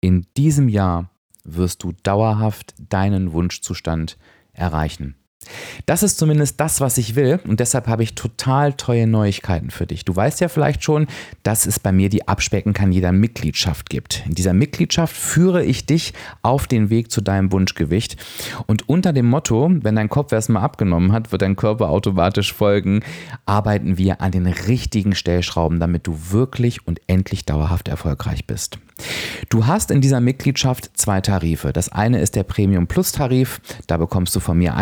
in diesem Jahr wirst du dauerhaft deinen Wunschzustand erreichen. Das ist zumindest das, was ich will und deshalb habe ich total tolle Neuigkeiten für dich. Du weißt ja vielleicht schon, dass es bei mir die Abspecken kann jeder Mitgliedschaft gibt. In dieser Mitgliedschaft führe ich dich auf den Weg zu deinem Wunschgewicht und unter dem Motto, wenn dein Kopf erstmal abgenommen hat, wird dein Körper automatisch folgen, arbeiten wir an den richtigen Stellschrauben, damit du wirklich und endlich dauerhaft erfolgreich bist. Du hast in dieser Mitgliedschaft zwei Tarife. Das eine ist der Premium Plus Tarif. Da bekommst du von mir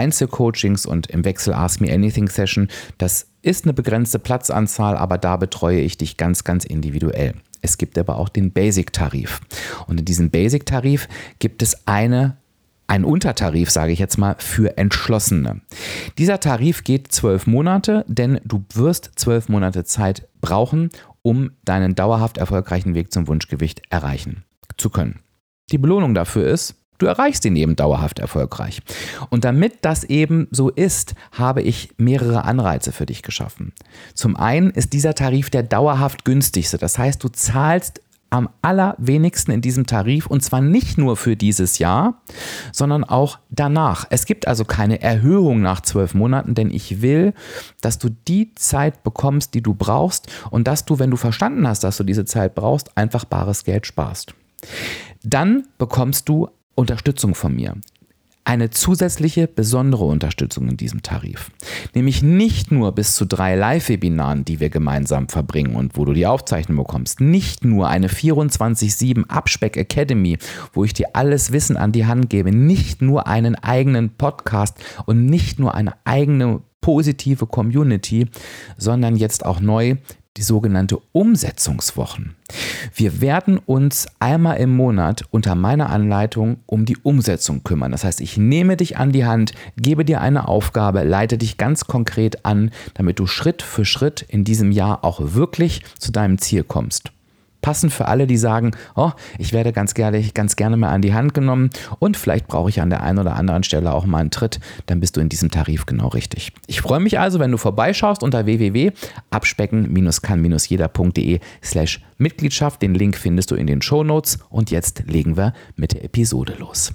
Einzelcoachings und im Wechsel Ask Me Anything Session. Das ist eine begrenzte Platzanzahl, aber da betreue ich dich ganz, ganz individuell. Es gibt aber auch den Basic-Tarif. Und in diesem Basic-Tarif gibt es eine ein Untertarif, sage ich jetzt mal, für Entschlossene. Dieser Tarif geht zwölf Monate, denn du wirst zwölf Monate Zeit brauchen, um deinen dauerhaft erfolgreichen Weg zum Wunschgewicht erreichen zu können. Die Belohnung dafür ist, du erreichst ihn eben dauerhaft erfolgreich. Und damit das eben so ist, habe ich mehrere Anreize für dich geschaffen. Zum einen ist dieser Tarif der dauerhaft günstigste. Das heißt, du zahlst am allerwenigsten in diesem Tarif und zwar nicht nur für dieses Jahr, sondern auch danach. Es gibt also keine Erhöhung nach zwölf Monaten, denn ich will, dass du die Zeit bekommst, die du brauchst und dass du, wenn du verstanden hast, dass du diese Zeit brauchst, einfach bares Geld sparst. Dann bekommst du Unterstützung von mir eine zusätzliche besondere Unterstützung in diesem Tarif. Nämlich nicht nur bis zu drei Live-Webinaren, die wir gemeinsam verbringen und wo du die Aufzeichnung bekommst. Nicht nur eine 24-7 Abspeck Academy, wo ich dir alles Wissen an die Hand gebe. Nicht nur einen eigenen Podcast und nicht nur eine eigene positive Community, sondern jetzt auch neu die sogenannte Umsetzungswochen. Wir werden uns einmal im Monat unter meiner Anleitung um die Umsetzung kümmern. Das heißt, ich nehme dich an die Hand, gebe dir eine Aufgabe, leite dich ganz konkret an, damit du Schritt für Schritt in diesem Jahr auch wirklich zu deinem Ziel kommst passend für alle, die sagen, oh, ich werde ganz gerne, ganz gerne mal an die Hand genommen und vielleicht brauche ich an der einen oder anderen Stelle auch mal einen Tritt, dann bist du in diesem Tarif genau richtig. Ich freue mich also, wenn du vorbeischaust unter www.abspecken-kann-jeder.de slash Mitgliedschaft. Den Link findest du in den Show Notes und jetzt legen wir mit der Episode los.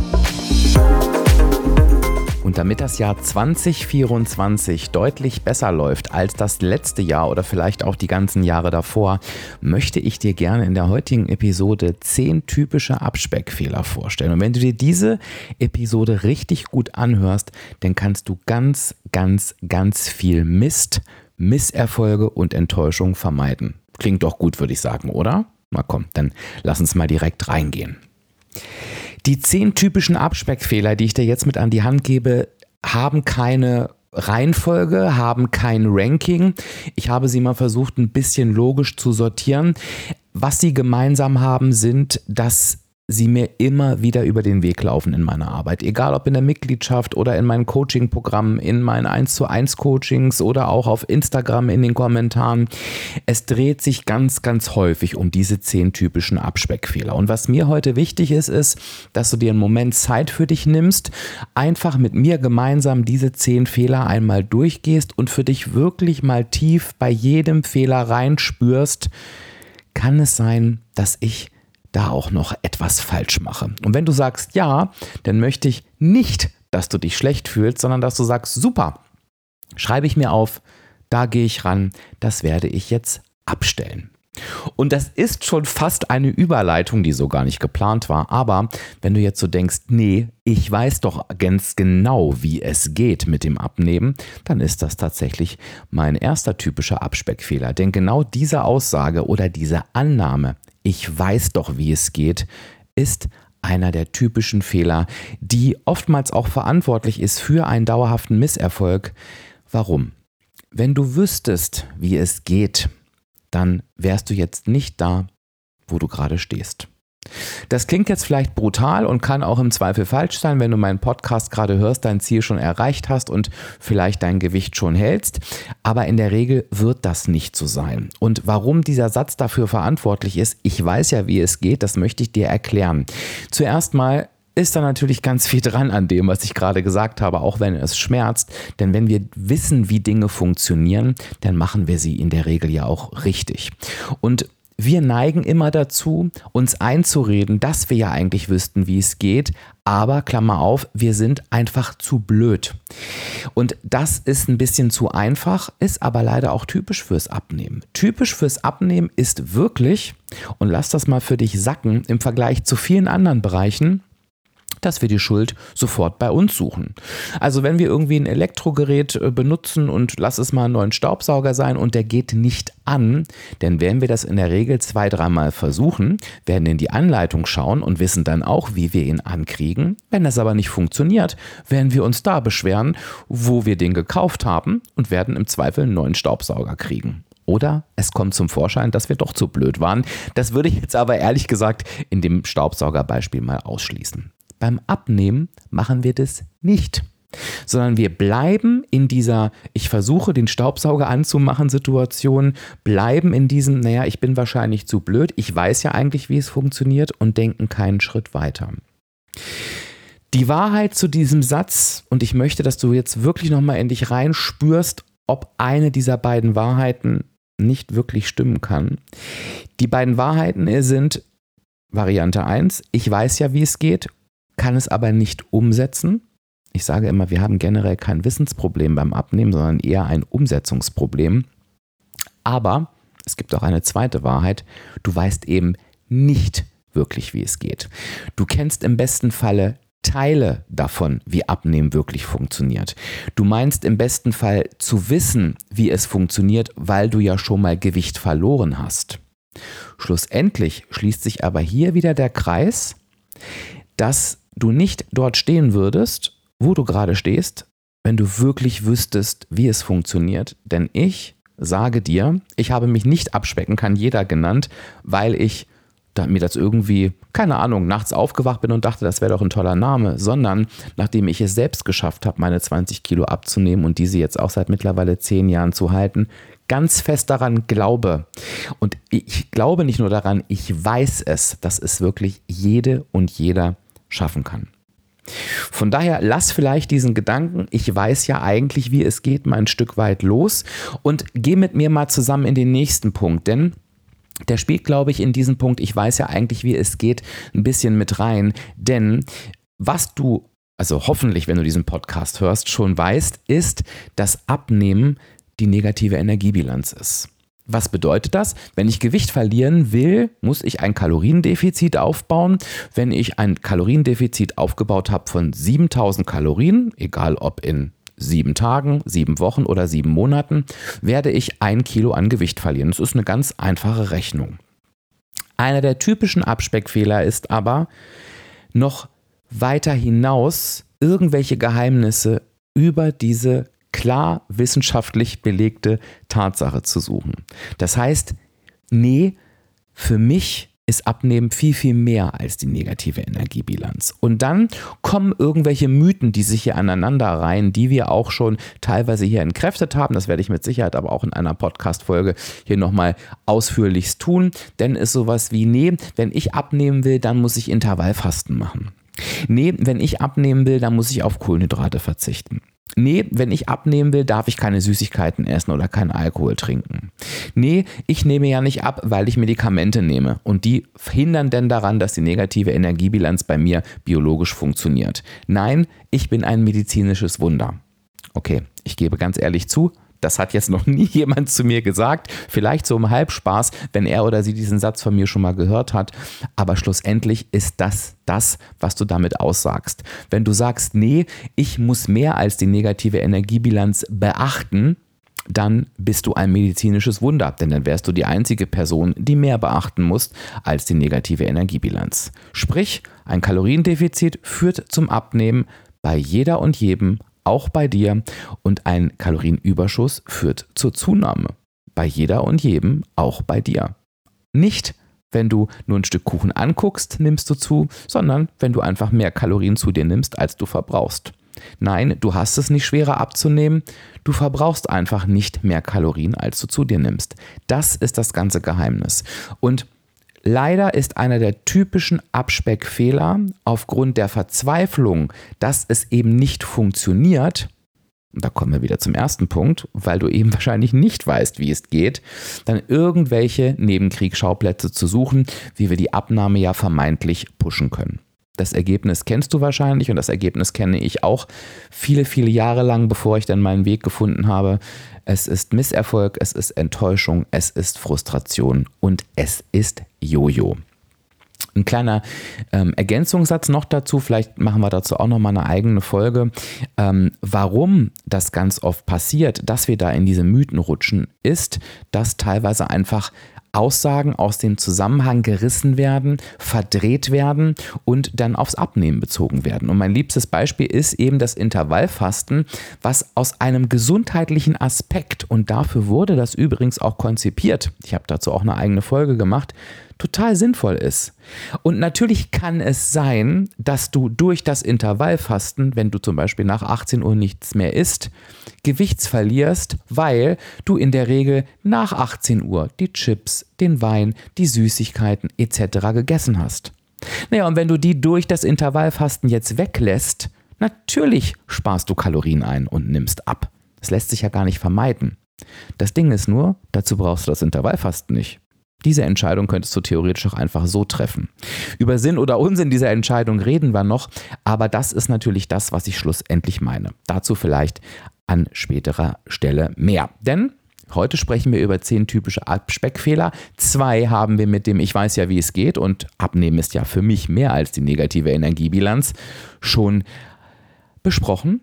Und damit das Jahr 2024 deutlich besser läuft als das letzte Jahr oder vielleicht auch die ganzen Jahre davor, möchte ich dir gerne in der heutigen Episode 10 typische Abspeckfehler vorstellen. Und wenn du dir diese Episode richtig gut anhörst, dann kannst du ganz, ganz, ganz viel Mist, Misserfolge und Enttäuschung vermeiden. Klingt doch gut, würde ich sagen, oder? Na komm, dann lass uns mal direkt reingehen. Die zehn typischen Abspeckfehler, die ich dir jetzt mit an die Hand gebe, haben keine Reihenfolge, haben kein Ranking. Ich habe sie mal versucht, ein bisschen logisch zu sortieren. Was sie gemeinsam haben, sind, dass sie mir immer wieder über den Weg laufen in meiner Arbeit. Egal ob in der Mitgliedschaft oder in meinen Coaching-Programmen, in meinen 1 zu 1 Coachings oder auch auf Instagram in den Kommentaren. Es dreht sich ganz, ganz häufig um diese zehn typischen Abspeckfehler. Und was mir heute wichtig ist, ist, dass du dir einen Moment Zeit für dich nimmst, einfach mit mir gemeinsam diese zehn Fehler einmal durchgehst und für dich wirklich mal tief bei jedem Fehler reinspürst, kann es sein, dass ich da auch noch etwas falsch mache. Und wenn du sagst ja, dann möchte ich nicht, dass du dich schlecht fühlst, sondern dass du sagst, super, schreibe ich mir auf, da gehe ich ran, das werde ich jetzt abstellen. Und das ist schon fast eine Überleitung, die so gar nicht geplant war. Aber wenn du jetzt so denkst, nee, ich weiß doch ganz genau, wie es geht mit dem Abnehmen, dann ist das tatsächlich mein erster typischer Abspeckfehler. Denn genau diese Aussage oder diese Annahme, ich weiß doch, wie es geht, ist einer der typischen Fehler, die oftmals auch verantwortlich ist für einen dauerhaften Misserfolg. Warum? Wenn du wüsstest, wie es geht, dann wärst du jetzt nicht da, wo du gerade stehst. Das klingt jetzt vielleicht brutal und kann auch im Zweifel falsch sein, wenn du meinen Podcast gerade hörst, dein Ziel schon erreicht hast und vielleicht dein Gewicht schon hältst. Aber in der Regel wird das nicht so sein. Und warum dieser Satz dafür verantwortlich ist, ich weiß ja, wie es geht, das möchte ich dir erklären. Zuerst mal ist da natürlich ganz viel dran an dem, was ich gerade gesagt habe, auch wenn es schmerzt. Denn wenn wir wissen, wie Dinge funktionieren, dann machen wir sie in der Regel ja auch richtig. Und wir neigen immer dazu, uns einzureden, dass wir ja eigentlich wüssten, wie es geht, aber Klammer auf, wir sind einfach zu blöd. Und das ist ein bisschen zu einfach, ist aber leider auch typisch fürs Abnehmen. Typisch fürs Abnehmen ist wirklich, und lass das mal für dich sacken, im Vergleich zu vielen anderen Bereichen, dass wir die Schuld sofort bei uns suchen. Also wenn wir irgendwie ein Elektrogerät äh, benutzen und lass es mal einen neuen Staubsauger sein und der geht nicht an, dann werden wir das in der Regel zwei, dreimal versuchen, werden in die Anleitung schauen und wissen dann auch, wie wir ihn ankriegen. Wenn das aber nicht funktioniert, werden wir uns da beschweren, wo wir den gekauft haben und werden im Zweifel einen neuen Staubsauger kriegen. Oder es kommt zum Vorschein, dass wir doch zu blöd waren. Das würde ich jetzt aber ehrlich gesagt in dem Staubsaugerbeispiel mal ausschließen. Beim Abnehmen machen wir das nicht sondern wir bleiben in dieser, ich versuche den Staubsauger anzumachen Situation, bleiben in diesem, naja, ich bin wahrscheinlich zu blöd, ich weiß ja eigentlich, wie es funktioniert und denken keinen Schritt weiter. Die Wahrheit zu diesem Satz, und ich möchte, dass du jetzt wirklich nochmal in dich reinspürst, ob eine dieser beiden Wahrheiten nicht wirklich stimmen kann. Die beiden Wahrheiten sind Variante 1, ich weiß ja, wie es geht kann es aber nicht umsetzen. Ich sage immer, wir haben generell kein Wissensproblem beim Abnehmen, sondern eher ein Umsetzungsproblem. Aber es gibt auch eine zweite Wahrheit. Du weißt eben nicht wirklich, wie es geht. Du kennst im besten Falle Teile davon, wie Abnehmen wirklich funktioniert. Du meinst im besten Fall zu wissen, wie es funktioniert, weil du ja schon mal Gewicht verloren hast. Schlussendlich schließt sich aber hier wieder der Kreis, dass du nicht dort stehen würdest, wo du gerade stehst, wenn du wirklich wüsstest, wie es funktioniert. Denn ich sage dir, ich habe mich nicht abspecken kann jeder genannt, weil ich da mir das irgendwie, keine Ahnung, nachts aufgewacht bin und dachte, das wäre doch ein toller Name, sondern nachdem ich es selbst geschafft habe, meine 20 Kilo abzunehmen und diese jetzt auch seit mittlerweile 10 Jahren zu halten, ganz fest daran glaube. Und ich glaube nicht nur daran, ich weiß es, dass es wirklich jede und jeder schaffen kann. Von daher lass vielleicht diesen Gedanken, ich weiß ja eigentlich, wie es geht, mal ein Stück weit los und geh mit mir mal zusammen in den nächsten Punkt, denn der spielt, glaube ich, in diesem Punkt, ich weiß ja eigentlich, wie es geht, ein bisschen mit rein, denn was du, also hoffentlich, wenn du diesen Podcast hörst, schon weißt, ist, dass Abnehmen die negative Energiebilanz ist. Was bedeutet das? Wenn ich Gewicht verlieren will, muss ich ein Kaloriendefizit aufbauen. Wenn ich ein Kaloriendefizit aufgebaut habe von 7000 Kalorien, egal ob in sieben Tagen, sieben Wochen oder sieben Monaten, werde ich ein Kilo an Gewicht verlieren. Das ist eine ganz einfache Rechnung. Einer der typischen Abspeckfehler ist aber, noch weiter hinaus irgendwelche Geheimnisse über diese klar wissenschaftlich belegte Tatsache zu suchen. Das heißt, nee, für mich ist Abnehmen viel, viel mehr als die negative Energiebilanz. Und dann kommen irgendwelche Mythen, die sich hier aneinander reihen, die wir auch schon teilweise hier entkräftet haben. Das werde ich mit Sicherheit aber auch in einer Podcast-Folge hier nochmal ausführlichst tun. Denn ist sowas wie, nee, wenn ich abnehmen will, dann muss ich Intervallfasten machen. Nee, wenn ich abnehmen will, dann muss ich auf Kohlenhydrate verzichten. Nee, wenn ich abnehmen will, darf ich keine Süßigkeiten essen oder keinen Alkohol trinken. Nee, ich nehme ja nicht ab, weil ich Medikamente nehme. Und die hindern denn daran, dass die negative Energiebilanz bei mir biologisch funktioniert. Nein, ich bin ein medizinisches Wunder. Okay, ich gebe ganz ehrlich zu, das hat jetzt noch nie jemand zu mir gesagt. Vielleicht so im Halbspaß, wenn er oder sie diesen Satz von mir schon mal gehört hat. Aber schlussendlich ist das das, was du damit aussagst. Wenn du sagst, nee, ich muss mehr als die negative Energiebilanz beachten, dann bist du ein medizinisches Wunder, denn dann wärst du die einzige Person, die mehr beachten muss als die negative Energiebilanz. Sprich, ein Kaloriendefizit führt zum Abnehmen bei jeder und jedem auch bei dir und ein Kalorienüberschuss führt zur Zunahme. Bei jeder und jedem, auch bei dir. Nicht, wenn du nur ein Stück Kuchen anguckst, nimmst du zu, sondern wenn du einfach mehr Kalorien zu dir nimmst, als du verbrauchst. Nein, du hast es nicht schwerer abzunehmen, du verbrauchst einfach nicht mehr Kalorien, als du zu dir nimmst. Das ist das ganze Geheimnis. Und leider ist einer der typischen Abspeckfehler aufgrund der Verzweiflung, dass es eben nicht funktioniert, und da kommen wir wieder zum ersten Punkt, weil du eben wahrscheinlich nicht weißt, wie es geht, dann irgendwelche Nebenkriegsschauplätze zu suchen, wie wir die Abnahme ja vermeintlich pushen können. Das Ergebnis kennst du wahrscheinlich und das Ergebnis kenne ich auch viele, viele Jahre lang, bevor ich dann meinen Weg gefunden habe. Es ist Misserfolg, es ist Enttäuschung, es ist Frustration und es ist Jojo. Ein kleiner ähm, Ergänzungssatz noch dazu, vielleicht machen wir dazu auch noch mal eine eigene Folge. Ähm, warum das ganz oft passiert, dass wir da in diese Mythen rutschen, ist, dass teilweise einfach Aussagen aus dem Zusammenhang gerissen werden, verdreht werden und dann aufs Abnehmen bezogen werden. Und mein liebstes Beispiel ist eben das Intervallfasten, was aus einem gesundheitlichen Aspekt, und dafür wurde das übrigens auch konzipiert, ich habe dazu auch eine eigene Folge gemacht, total sinnvoll ist. Und natürlich kann es sein, dass du durch das Intervallfasten, wenn du zum Beispiel nach 18 Uhr nichts mehr isst, Gewichts verlierst, weil du in der Regel nach 18 Uhr die Chips, den Wein, die Süßigkeiten etc. gegessen hast. Naja, und wenn du die durch das Intervallfasten jetzt weglässt, natürlich sparst du Kalorien ein und nimmst ab. Das lässt sich ja gar nicht vermeiden. Das Ding ist nur, dazu brauchst du das Intervallfasten nicht. Diese Entscheidung könntest du theoretisch auch einfach so treffen. Über Sinn oder Unsinn dieser Entscheidung reden wir noch, aber das ist natürlich das, was ich schlussendlich meine. Dazu vielleicht an späterer Stelle mehr. Denn Heute sprechen wir über zehn typische Abspeckfehler. Zwei haben wir mit dem Ich weiß ja, wie es geht und Abnehmen ist ja für mich mehr als die negative Energiebilanz schon besprochen.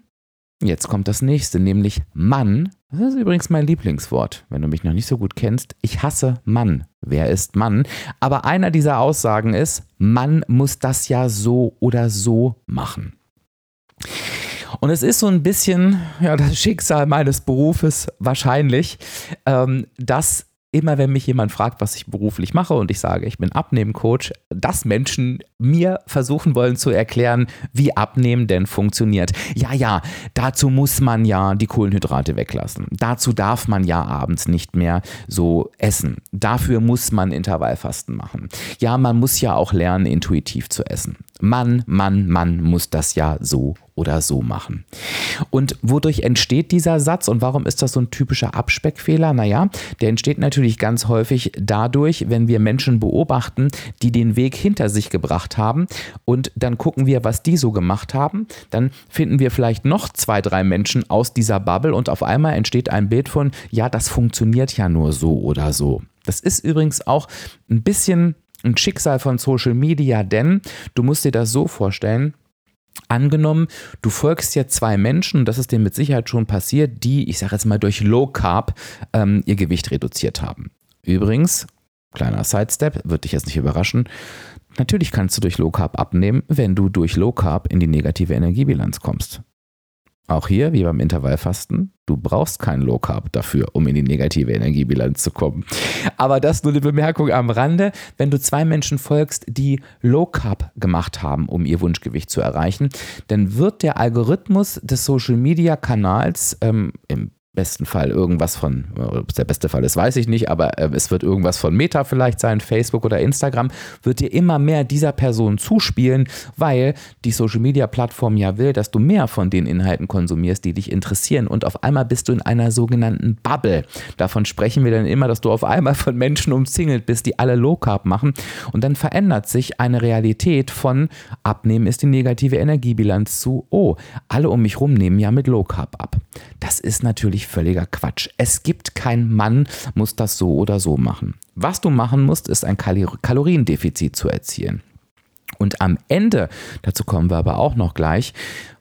Jetzt kommt das nächste, nämlich Mann. Das ist übrigens mein Lieblingswort, wenn du mich noch nicht so gut kennst. Ich hasse Mann. Wer ist Mann? Aber einer dieser Aussagen ist, Mann muss das ja so oder so machen. Und es ist so ein bisschen ja, das Schicksal meines Berufes wahrscheinlich, ähm, dass immer wenn mich jemand fragt, was ich beruflich mache und ich sage, ich bin Abnehmcoach, dass Menschen mir versuchen wollen zu erklären, wie Abnehmen denn funktioniert. Ja, ja, dazu muss man ja die Kohlenhydrate weglassen. Dazu darf man ja abends nicht mehr so essen. Dafür muss man Intervallfasten machen. Ja, man muss ja auch lernen, intuitiv zu essen. Mann, Mann, Mann muss das ja so oder so machen. Und wodurch entsteht dieser Satz und warum ist das so ein typischer Abspeckfehler? Naja, der entsteht natürlich ganz häufig dadurch, wenn wir Menschen beobachten, die den Weg hinter sich gebracht haben und dann gucken wir, was die so gemacht haben. Dann finden wir vielleicht noch zwei, drei Menschen aus dieser Bubble und auf einmal entsteht ein Bild von, ja, das funktioniert ja nur so oder so. Das ist übrigens auch ein bisschen ein Schicksal von Social Media, denn du musst dir das so vorstellen, Angenommen, du folgst ja zwei Menschen, und das ist dir mit Sicherheit schon passiert, die, ich sage jetzt mal, durch Low Carb ähm, ihr Gewicht reduziert haben. Übrigens, kleiner Sidestep, wird dich jetzt nicht überraschen, natürlich kannst du durch Low Carb abnehmen, wenn du durch Low Carb in die negative Energiebilanz kommst. Auch hier, wie beim Intervallfasten, du brauchst kein Low Carb dafür, um in die negative Energiebilanz zu kommen. Aber das nur eine Bemerkung am Rande. Wenn du zwei Menschen folgst, die Low Carb gemacht haben, um ihr Wunschgewicht zu erreichen, dann wird der Algorithmus des Social Media Kanals ähm, im besten Fall irgendwas von, ob es der beste Fall ist, weiß ich nicht, aber äh, es wird irgendwas von Meta vielleicht sein, Facebook oder Instagram, wird dir immer mehr dieser Person zuspielen, weil die Social Media Plattform ja will, dass du mehr von den Inhalten konsumierst, die dich interessieren. Und auf einmal bist du in einer sogenannten Bubble. Davon sprechen wir dann immer, dass du auf einmal von Menschen umzingelt bist, die alle Low Carb machen. Und dann verändert sich eine Realität von Abnehmen ist die negative Energiebilanz zu, oh, alle um mich rum nehmen ja mit Low Carb ab. Das ist natürlich völliger Quatsch. Es gibt kein Mann, muss das so oder so machen. Was du machen musst, ist ein Kaloriendefizit zu erzielen. Und am Ende, dazu kommen wir aber auch noch gleich,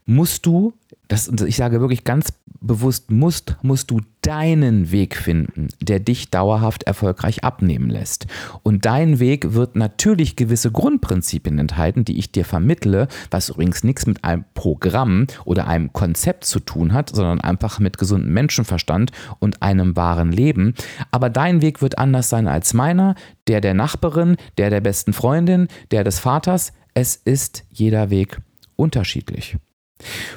musst du, das, ich sage wirklich ganz bewusst musst, musst du deinen Weg finden, der dich dauerhaft erfolgreich abnehmen lässt. Und dein Weg wird natürlich gewisse Grundprinzipien enthalten, die ich dir vermittle, was übrigens nichts mit einem Programm oder einem Konzept zu tun hat, sondern einfach mit gesundem Menschenverstand und einem wahren Leben. Aber dein Weg wird anders sein als meiner, der der Nachbarin, der der besten Freundin, der des Vaters. Es ist jeder Weg unterschiedlich.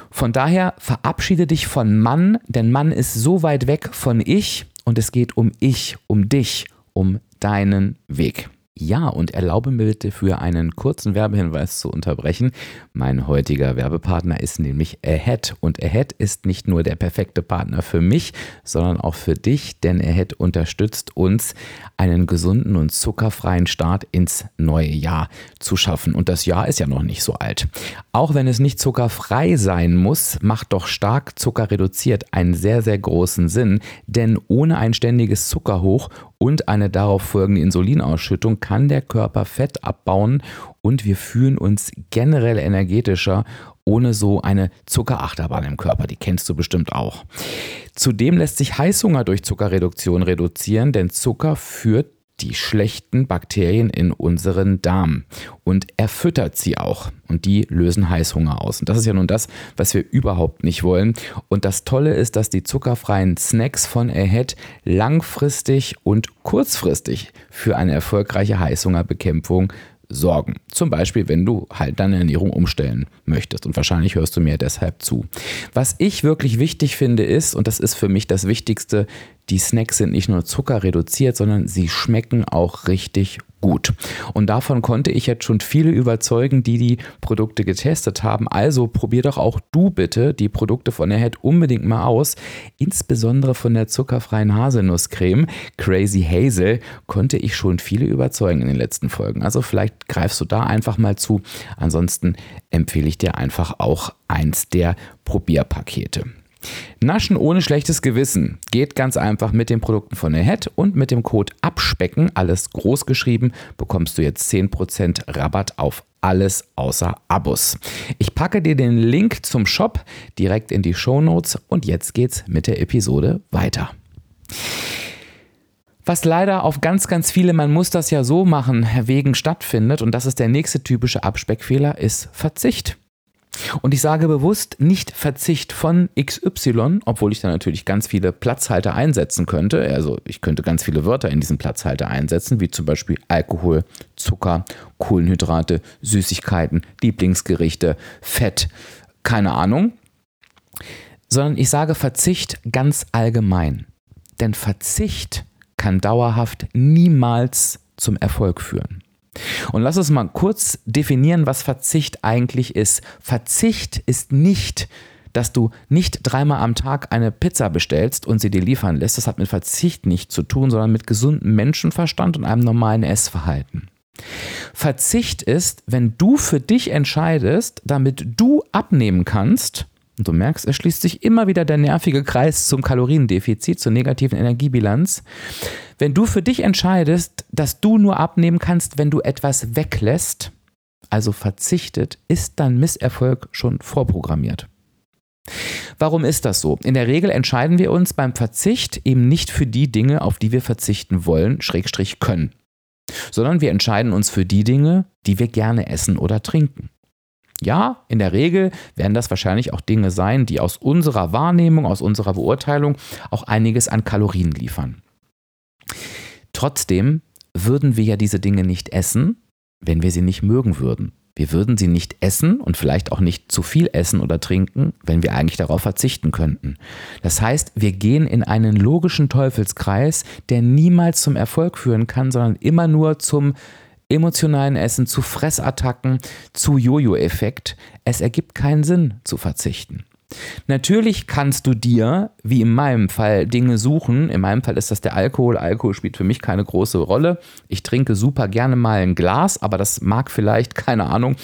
Von daher verabschiede dich von Mann, denn Mann ist so weit weg von ich und es geht um ich, um dich, um deinen Weg. Ja, und erlaube mir bitte für einen kurzen Werbehinweis zu unterbrechen. Mein heutiger Werbepartner ist nämlich Ahead. Und Ahead ist nicht nur der perfekte Partner für mich, sondern auch für dich, denn Ahead unterstützt uns, einen gesunden und zuckerfreien Start ins neue Jahr zu schaffen. Und das Jahr ist ja noch nicht so alt. Auch wenn es nicht zuckerfrei sein muss, macht doch stark zuckerreduziert einen sehr, sehr großen Sinn, denn ohne ein ständiges Zuckerhoch und eine darauf folgende Insulinausschüttung kann der Körper Fett abbauen und wir fühlen uns generell energetischer ohne so eine Zuckerachterbahn im Körper. Die kennst du bestimmt auch. Zudem lässt sich Heißhunger durch Zuckerreduktion reduzieren, denn Zucker führt die schlechten Bakterien in unseren Darm und er füttert sie auch und die lösen Heißhunger aus. Und das ist ja nun das, was wir überhaupt nicht wollen. Und das Tolle ist, dass die zuckerfreien Snacks von Ahead langfristig und kurzfristig für eine erfolgreiche Heißhungerbekämpfung sorgen. Zum Beispiel, wenn du halt deine Ernährung umstellen möchtest. Und wahrscheinlich hörst du mir deshalb zu. Was ich wirklich wichtig finde ist, und das ist für mich das Wichtigste, die Snacks sind nicht nur zuckerreduziert, sondern sie schmecken auch richtig gut. Und davon konnte ich jetzt schon viele überzeugen, die die Produkte getestet haben. Also probier doch auch du bitte die Produkte von Ahead unbedingt mal aus. Insbesondere von der zuckerfreien Haselnusscreme Crazy Hazel konnte ich schon viele überzeugen in den letzten Folgen. Also vielleicht greifst du da einfach mal zu. Ansonsten empfehle ich dir einfach auch eins der Probierpakete. Naschen ohne schlechtes Gewissen geht ganz einfach mit den Produkten von Ahead und mit dem Code Abspecken, alles groß geschrieben, bekommst du jetzt 10% Rabatt auf alles außer Abos. Ich packe dir den Link zum Shop direkt in die Show Notes und jetzt geht's mit der Episode weiter. Was leider auf ganz, ganz viele, man muss das ja so machen, wegen stattfindet, und das ist der nächste typische Abspeckfehler, ist Verzicht. Und ich sage bewusst nicht Verzicht von XY, obwohl ich da natürlich ganz viele Platzhalter einsetzen könnte. Also ich könnte ganz viele Wörter in diesen Platzhalter einsetzen, wie zum Beispiel Alkohol, Zucker, Kohlenhydrate, Süßigkeiten, Lieblingsgerichte, Fett, keine Ahnung. Sondern ich sage Verzicht ganz allgemein. Denn Verzicht kann dauerhaft niemals zum Erfolg führen. Und lass uns mal kurz definieren, was Verzicht eigentlich ist. Verzicht ist nicht, dass du nicht dreimal am Tag eine Pizza bestellst und sie dir liefern lässt. Das hat mit Verzicht nichts zu tun, sondern mit gesundem Menschenverstand und einem normalen Essverhalten. Verzicht ist, wenn du für dich entscheidest, damit du abnehmen kannst, und du merkst, es schließt sich immer wieder der nervige Kreis zum Kaloriendefizit, zur negativen Energiebilanz. Wenn du für dich entscheidest, dass du nur abnehmen kannst, wenn du etwas weglässt, also verzichtet, ist dein Misserfolg schon vorprogrammiert. Warum ist das so? In der Regel entscheiden wir uns beim Verzicht eben nicht für die Dinge, auf die wir verzichten wollen, Schrägstrich können, sondern wir entscheiden uns für die Dinge, die wir gerne essen oder trinken. Ja, in der Regel werden das wahrscheinlich auch Dinge sein, die aus unserer Wahrnehmung, aus unserer Beurteilung auch einiges an Kalorien liefern. Trotzdem würden wir ja diese Dinge nicht essen, wenn wir sie nicht mögen würden. Wir würden sie nicht essen und vielleicht auch nicht zu viel essen oder trinken, wenn wir eigentlich darauf verzichten könnten. Das heißt, wir gehen in einen logischen Teufelskreis, der niemals zum Erfolg führen kann, sondern immer nur zum emotionalen Essen, zu Fressattacken, zu Jojo-Effekt. Es ergibt keinen Sinn zu verzichten. Natürlich kannst du dir, wie in meinem Fall, Dinge suchen. In meinem Fall ist das der Alkohol. Alkohol spielt für mich keine große Rolle. Ich trinke super gerne mal ein Glas, aber das mag vielleicht, keine Ahnung,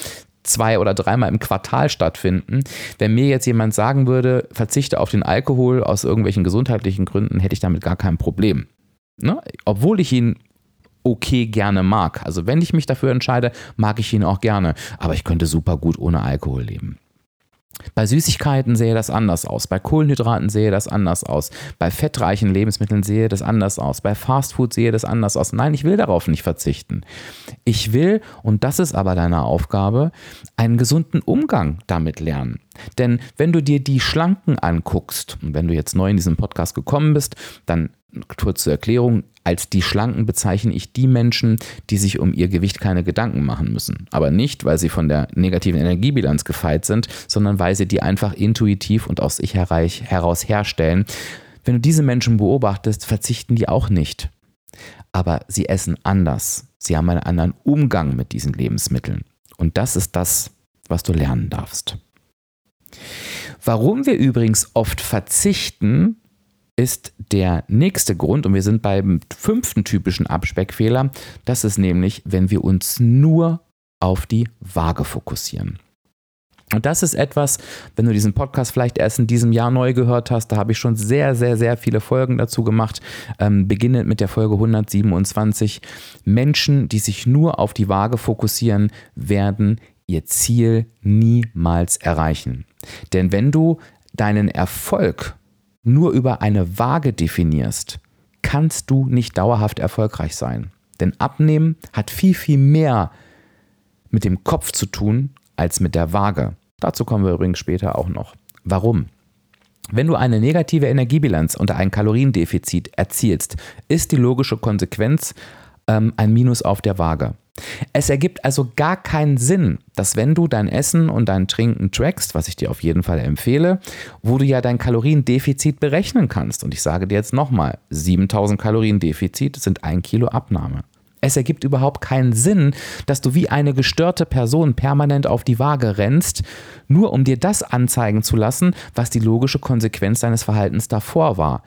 zwei oder dreimal im Quartal stattfinden. Wenn mir jetzt jemand sagen würde, verzichte auf den Alkohol aus irgendwelchen gesundheitlichen Gründen, hätte ich damit gar kein Problem. Ne? Obwohl ich ihn okay gerne mag. Also wenn ich mich dafür entscheide, mag ich ihn auch gerne. Aber ich könnte super gut ohne Alkohol leben. Bei Süßigkeiten sehe das anders aus. Bei Kohlenhydraten sehe das anders aus. Bei fettreichen Lebensmitteln sehe das anders aus. Bei Fastfood sehe das anders aus. Nein, ich will darauf nicht verzichten. Ich will, und das ist aber deine Aufgabe, einen gesunden Umgang damit lernen. Denn wenn du dir die Schlanken anguckst, und wenn du jetzt neu in diesem Podcast gekommen bist, dann kurz zur Erklärung, als die Schlanken bezeichne ich die Menschen, die sich um ihr Gewicht keine Gedanken machen müssen. Aber nicht, weil sie von der negativen Energiebilanz gefeit sind, sondern weil sie die einfach intuitiv und aus sich heraus herstellen. Wenn du diese Menschen beobachtest, verzichten die auch nicht. Aber sie essen anders. Sie haben einen anderen Umgang mit diesen Lebensmitteln. Und das ist das, was du lernen darfst. Warum wir übrigens oft verzichten, ist der nächste Grund, und wir sind beim fünften typischen Abspeckfehler, das ist nämlich, wenn wir uns nur auf die Waage fokussieren. Und das ist etwas, wenn du diesen Podcast vielleicht erst in diesem Jahr neu gehört hast, da habe ich schon sehr, sehr, sehr viele Folgen dazu gemacht, ähm, beginnend mit der Folge 127. Menschen, die sich nur auf die Waage fokussieren, werden ihr Ziel niemals erreichen. Denn wenn du deinen Erfolg nur über eine Waage definierst, kannst du nicht dauerhaft erfolgreich sein. Denn Abnehmen hat viel, viel mehr mit dem Kopf zu tun als mit der Waage. Dazu kommen wir übrigens später auch noch. Warum? Wenn du eine negative Energiebilanz und ein Kaloriendefizit erzielst, ist die logische Konsequenz ähm, ein Minus auf der Waage. Es ergibt also gar keinen Sinn, dass wenn du dein Essen und dein Trinken trackst, was ich dir auf jeden Fall empfehle, wo du ja dein Kaloriendefizit berechnen kannst. Und ich sage dir jetzt nochmal, 7000 Kaloriendefizit sind ein Kilo Abnahme. Es ergibt überhaupt keinen Sinn, dass du wie eine gestörte Person permanent auf die Waage rennst, nur um dir das anzeigen zu lassen, was die logische Konsequenz deines Verhaltens davor war.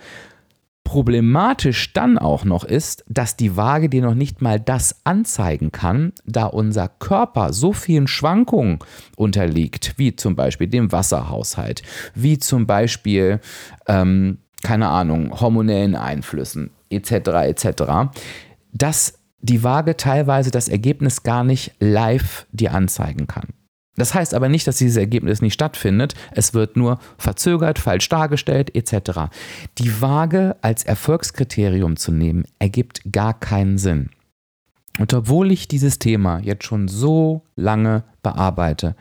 Problematisch dann auch noch ist, dass die Waage dir noch nicht mal das anzeigen kann, da unser Körper so vielen Schwankungen unterliegt, wie zum Beispiel dem Wasserhaushalt, wie zum Beispiel, ähm, keine Ahnung, hormonellen Einflüssen etc. etc., dass die Waage teilweise das Ergebnis gar nicht live dir anzeigen kann. Das heißt aber nicht, dass dieses Ergebnis nicht stattfindet. Es wird nur verzögert, falsch dargestellt etc. Die Waage als Erfolgskriterium zu nehmen, ergibt gar keinen Sinn. Und obwohl ich dieses Thema jetzt schon so lange bearbeite,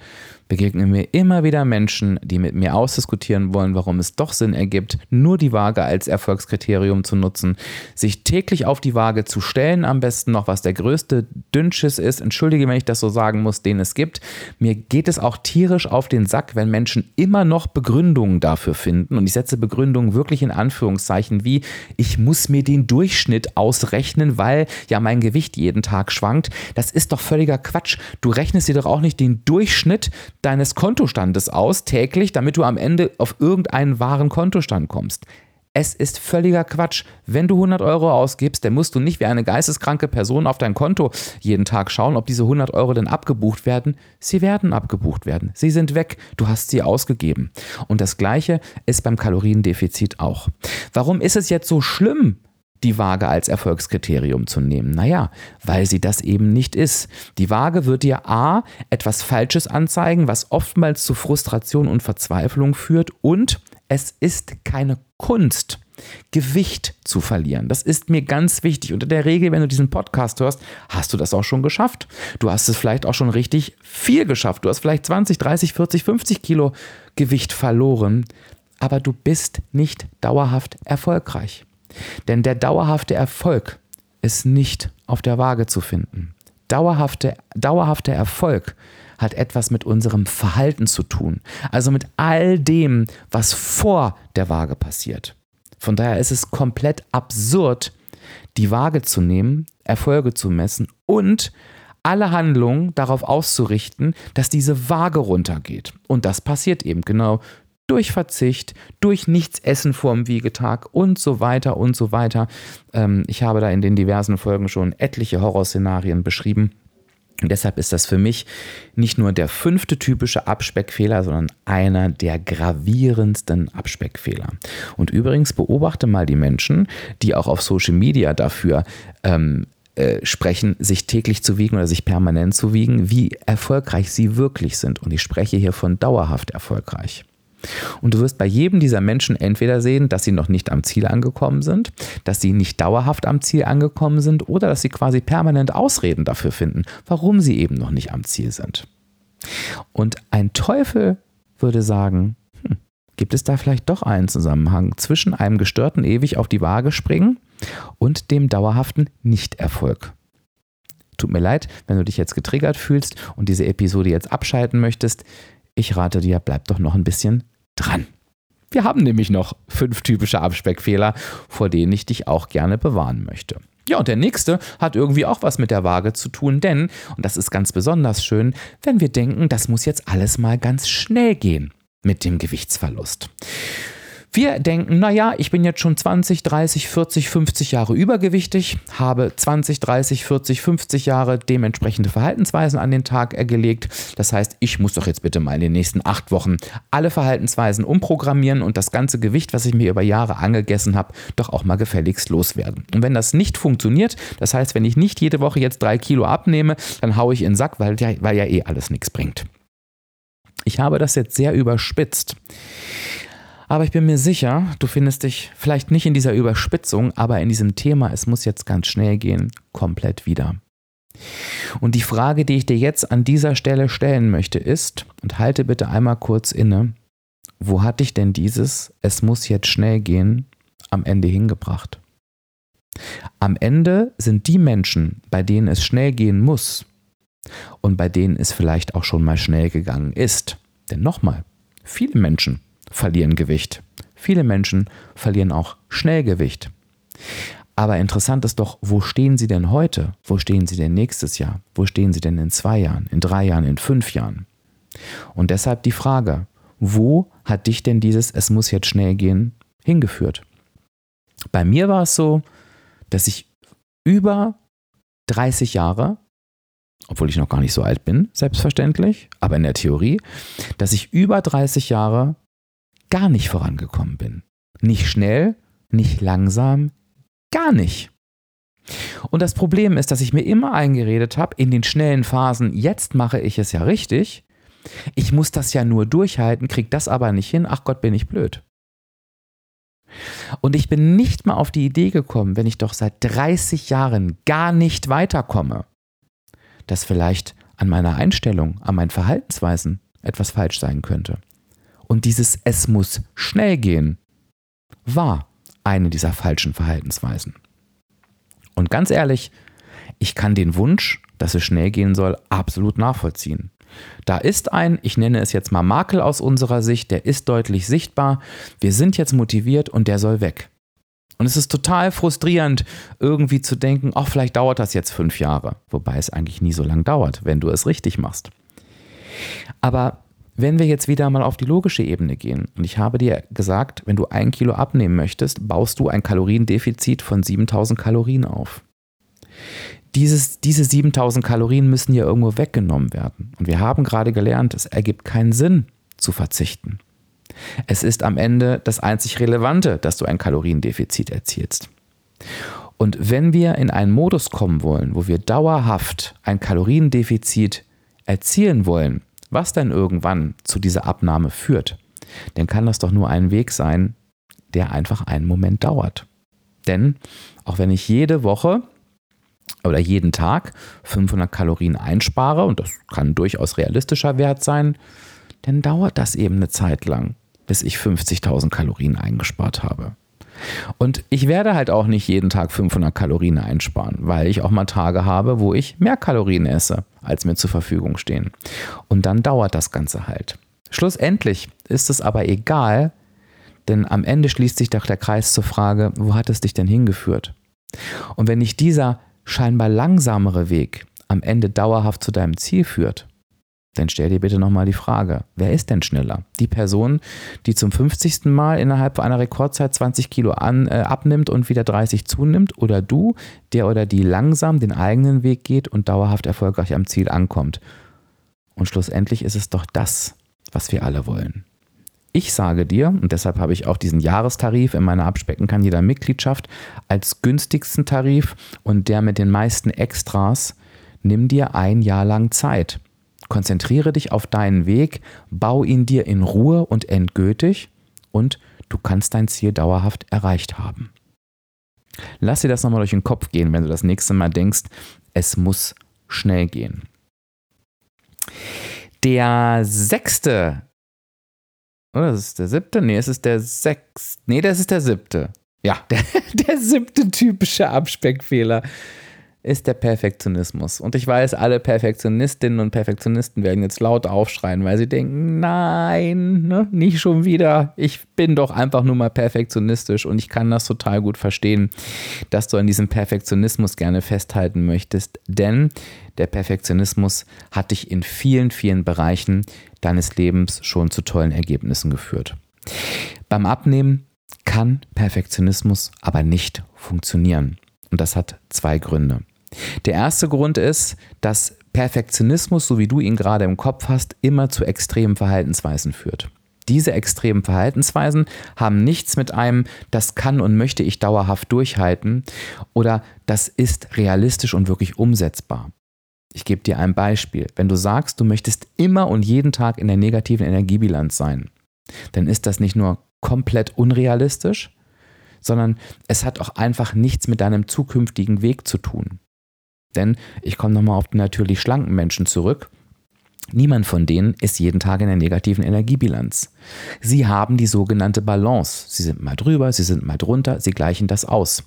begegnen mir immer wieder Menschen, die mit mir ausdiskutieren wollen, warum es doch Sinn ergibt, nur die Waage als Erfolgskriterium zu nutzen, sich täglich auf die Waage zu stellen, am besten noch, was der größte Dünnschiss ist, entschuldige, wenn ich das so sagen muss, den es gibt. Mir geht es auch tierisch auf den Sack, wenn Menschen immer noch Begründungen dafür finden, und ich setze Begründungen wirklich in Anführungszeichen, wie ich muss mir den Durchschnitt ausrechnen, weil ja mein Gewicht jeden Tag schwankt. Das ist doch völliger Quatsch. Du rechnest dir doch auch nicht den Durchschnitt deines Kontostandes aus täglich, damit du am Ende auf irgendeinen wahren Kontostand kommst. Es ist völliger Quatsch. Wenn du 100 Euro ausgibst, dann musst du nicht wie eine geisteskranke Person auf dein Konto jeden Tag schauen, ob diese 100 Euro denn abgebucht werden. Sie werden abgebucht werden. Sie sind weg. Du hast sie ausgegeben. Und das Gleiche ist beim Kaloriendefizit auch. Warum ist es jetzt so schlimm, die Waage als Erfolgskriterium zu nehmen? Naja, weil sie das eben nicht ist. Die Waage wird dir A etwas Falsches anzeigen, was oftmals zu Frustration und Verzweiflung führt und es ist keine Kunst. Gewicht zu verlieren. Das ist mir ganz wichtig. Unter der Regel, wenn du diesen Podcast hörst, hast du das auch schon geschafft. Du hast es vielleicht auch schon richtig viel geschafft. Du hast vielleicht 20, 30, 40, 50 Kilo Gewicht verloren, aber du bist nicht dauerhaft erfolgreich. Denn der dauerhafte Erfolg ist nicht auf der Waage zu finden. Dauerhafte, dauerhafter Erfolg hat etwas mit unserem Verhalten zu tun. Also mit all dem, was vor der Waage passiert. Von daher ist es komplett absurd, die Waage zu nehmen, Erfolge zu messen und alle Handlungen darauf auszurichten, dass diese Waage runtergeht. Und das passiert eben genau durch Verzicht, durch Nichtsessen vorm Wiegetag und so weiter und so weiter. Ähm, ich habe da in den diversen Folgen schon etliche Horrorszenarien beschrieben. Und deshalb ist das für mich nicht nur der fünfte typische Abspeckfehler, sondern einer der gravierendsten Abspeckfehler. Und übrigens beobachte mal die Menschen, die auch auf Social Media dafür ähm, äh, sprechen, sich täglich zu wiegen oder sich permanent zu wiegen, wie erfolgreich sie wirklich sind. Und ich spreche hier von dauerhaft erfolgreich. Und du wirst bei jedem dieser Menschen entweder sehen, dass sie noch nicht am Ziel angekommen sind, dass sie nicht dauerhaft am Ziel angekommen sind oder dass sie quasi permanent Ausreden dafür finden, warum sie eben noch nicht am Ziel sind. Und ein Teufel würde sagen, hm, gibt es da vielleicht doch einen Zusammenhang zwischen einem gestörten ewig auf die Waage springen und dem dauerhaften Nichterfolg? Tut mir leid, wenn du dich jetzt getriggert fühlst und diese Episode jetzt abschalten möchtest. Ich rate dir, bleib doch noch ein bisschen dran. Wir haben nämlich noch fünf typische Abspeckfehler, vor denen ich dich auch gerne bewahren möchte. Ja, und der nächste hat irgendwie auch was mit der Waage zu tun, denn, und das ist ganz besonders schön, wenn wir denken, das muss jetzt alles mal ganz schnell gehen mit dem Gewichtsverlust. Wir denken, naja, ich bin jetzt schon 20, 30, 40, 50 Jahre übergewichtig, habe 20, 30, 40, 50 Jahre dementsprechende Verhaltensweisen an den Tag gelegt. Das heißt, ich muss doch jetzt bitte mal in den nächsten acht Wochen alle Verhaltensweisen umprogrammieren und das ganze Gewicht, was ich mir über Jahre angegessen habe, doch auch mal gefälligst loswerden. Und wenn das nicht funktioniert, das heißt, wenn ich nicht jede Woche jetzt drei Kilo abnehme, dann haue ich in den Sack, weil ja, weil ja eh alles nichts bringt. Ich habe das jetzt sehr überspitzt. Aber ich bin mir sicher, du findest dich vielleicht nicht in dieser Überspitzung, aber in diesem Thema, es muss jetzt ganz schnell gehen, komplett wieder. Und die Frage, die ich dir jetzt an dieser Stelle stellen möchte, ist, und halte bitte einmal kurz inne, wo hat dich denn dieses Es muss jetzt schnell gehen am Ende hingebracht? Am Ende sind die Menschen, bei denen es schnell gehen muss und bei denen es vielleicht auch schon mal schnell gegangen ist. Denn nochmal, viele Menschen verlieren Gewicht. Viele Menschen verlieren auch schnell Gewicht. Aber interessant ist doch, wo stehen sie denn heute? Wo stehen sie denn nächstes Jahr? Wo stehen sie denn in zwei Jahren, in drei Jahren, in fünf Jahren? Und deshalb die Frage, wo hat dich denn dieses Es muss jetzt schnell gehen hingeführt? Bei mir war es so, dass ich über 30 Jahre, obwohl ich noch gar nicht so alt bin, selbstverständlich, aber in der Theorie, dass ich über 30 Jahre gar nicht vorangekommen bin. Nicht schnell, nicht langsam, gar nicht. Und das Problem ist, dass ich mir immer eingeredet habe, in den schnellen Phasen, jetzt mache ich es ja richtig. Ich muss das ja nur durchhalten, krieg das aber nicht hin. Ach Gott, bin ich blöd. Und ich bin nicht mal auf die Idee gekommen, wenn ich doch seit 30 Jahren gar nicht weiterkomme, dass vielleicht an meiner Einstellung, an meinen Verhaltensweisen etwas falsch sein könnte. Und dieses Es muss schnell gehen war eine dieser falschen Verhaltensweisen. Und ganz ehrlich, ich kann den Wunsch, dass es schnell gehen soll, absolut nachvollziehen. Da ist ein, ich nenne es jetzt mal Makel aus unserer Sicht, der ist deutlich sichtbar. Wir sind jetzt motiviert und der soll weg. Und es ist total frustrierend, irgendwie zu denken, ach, vielleicht dauert das jetzt fünf Jahre. Wobei es eigentlich nie so lang dauert, wenn du es richtig machst. Aber wenn wir jetzt wieder mal auf die logische Ebene gehen, und ich habe dir gesagt, wenn du ein Kilo abnehmen möchtest, baust du ein Kaloriendefizit von 7000 Kalorien auf. Dieses, diese 7000 Kalorien müssen ja irgendwo weggenommen werden. Und wir haben gerade gelernt, es ergibt keinen Sinn zu verzichten. Es ist am Ende das einzig Relevante, dass du ein Kaloriendefizit erzielst. Und wenn wir in einen Modus kommen wollen, wo wir dauerhaft ein Kaloriendefizit erzielen wollen, was dann irgendwann zu dieser Abnahme führt, dann kann das doch nur ein Weg sein, der einfach einen Moment dauert. Denn auch wenn ich jede Woche oder jeden Tag 500 Kalorien einspare, und das kann durchaus realistischer Wert sein, dann dauert das eben eine Zeit lang, bis ich 50.000 Kalorien eingespart habe. Und ich werde halt auch nicht jeden Tag 500 Kalorien einsparen, weil ich auch mal Tage habe, wo ich mehr Kalorien esse, als mir zur Verfügung stehen. Und dann dauert das Ganze halt. Schlussendlich ist es aber egal, denn am Ende schließt sich doch der Kreis zur Frage, wo hat es dich denn hingeführt? Und wenn nicht dieser scheinbar langsamere Weg am Ende dauerhaft zu deinem Ziel führt, dann stell dir bitte nochmal die Frage, wer ist denn schneller? Die Person, die zum 50. Mal innerhalb einer Rekordzeit 20 Kilo an, äh, abnimmt und wieder 30 zunimmt oder du, der oder die langsam den eigenen Weg geht und dauerhaft erfolgreich am Ziel ankommt? Und schlussendlich ist es doch das, was wir alle wollen. Ich sage dir, und deshalb habe ich auch diesen Jahrestarif in meiner Abspecken kann jeder Mitgliedschaft als günstigsten Tarif und der mit den meisten Extras, nimm dir ein Jahr lang Zeit. Konzentriere dich auf deinen Weg, bau ihn dir in Ruhe und endgültig und du kannst dein Ziel dauerhaft erreicht haben. Lass dir das nochmal durch den Kopf gehen, wenn du das nächste Mal denkst, es muss schnell gehen. Der sechste, oder ist der siebte? Nee, es ist der sechste. Nee, das ist der siebte. Ja, der, der siebte typische Abspeckfehler ist der Perfektionismus. Und ich weiß, alle Perfektionistinnen und Perfektionisten werden jetzt laut aufschreien, weil sie denken, nein, ne, nicht schon wieder. Ich bin doch einfach nur mal perfektionistisch und ich kann das total gut verstehen, dass du an diesem Perfektionismus gerne festhalten möchtest. Denn der Perfektionismus hat dich in vielen, vielen Bereichen deines Lebens schon zu tollen Ergebnissen geführt. Beim Abnehmen kann Perfektionismus aber nicht funktionieren. Und das hat zwei Gründe. Der erste Grund ist, dass Perfektionismus, so wie du ihn gerade im Kopf hast, immer zu extremen Verhaltensweisen führt. Diese extremen Verhaltensweisen haben nichts mit einem, das kann und möchte ich dauerhaft durchhalten oder das ist realistisch und wirklich umsetzbar. Ich gebe dir ein Beispiel. Wenn du sagst, du möchtest immer und jeden Tag in der negativen Energiebilanz sein, dann ist das nicht nur komplett unrealistisch, sondern es hat auch einfach nichts mit deinem zukünftigen Weg zu tun. Denn ich komme nochmal auf die natürlich schlanken Menschen zurück. Niemand von denen ist jeden Tag in der negativen Energiebilanz. Sie haben die sogenannte Balance. Sie sind mal drüber, sie sind mal drunter, sie gleichen das aus.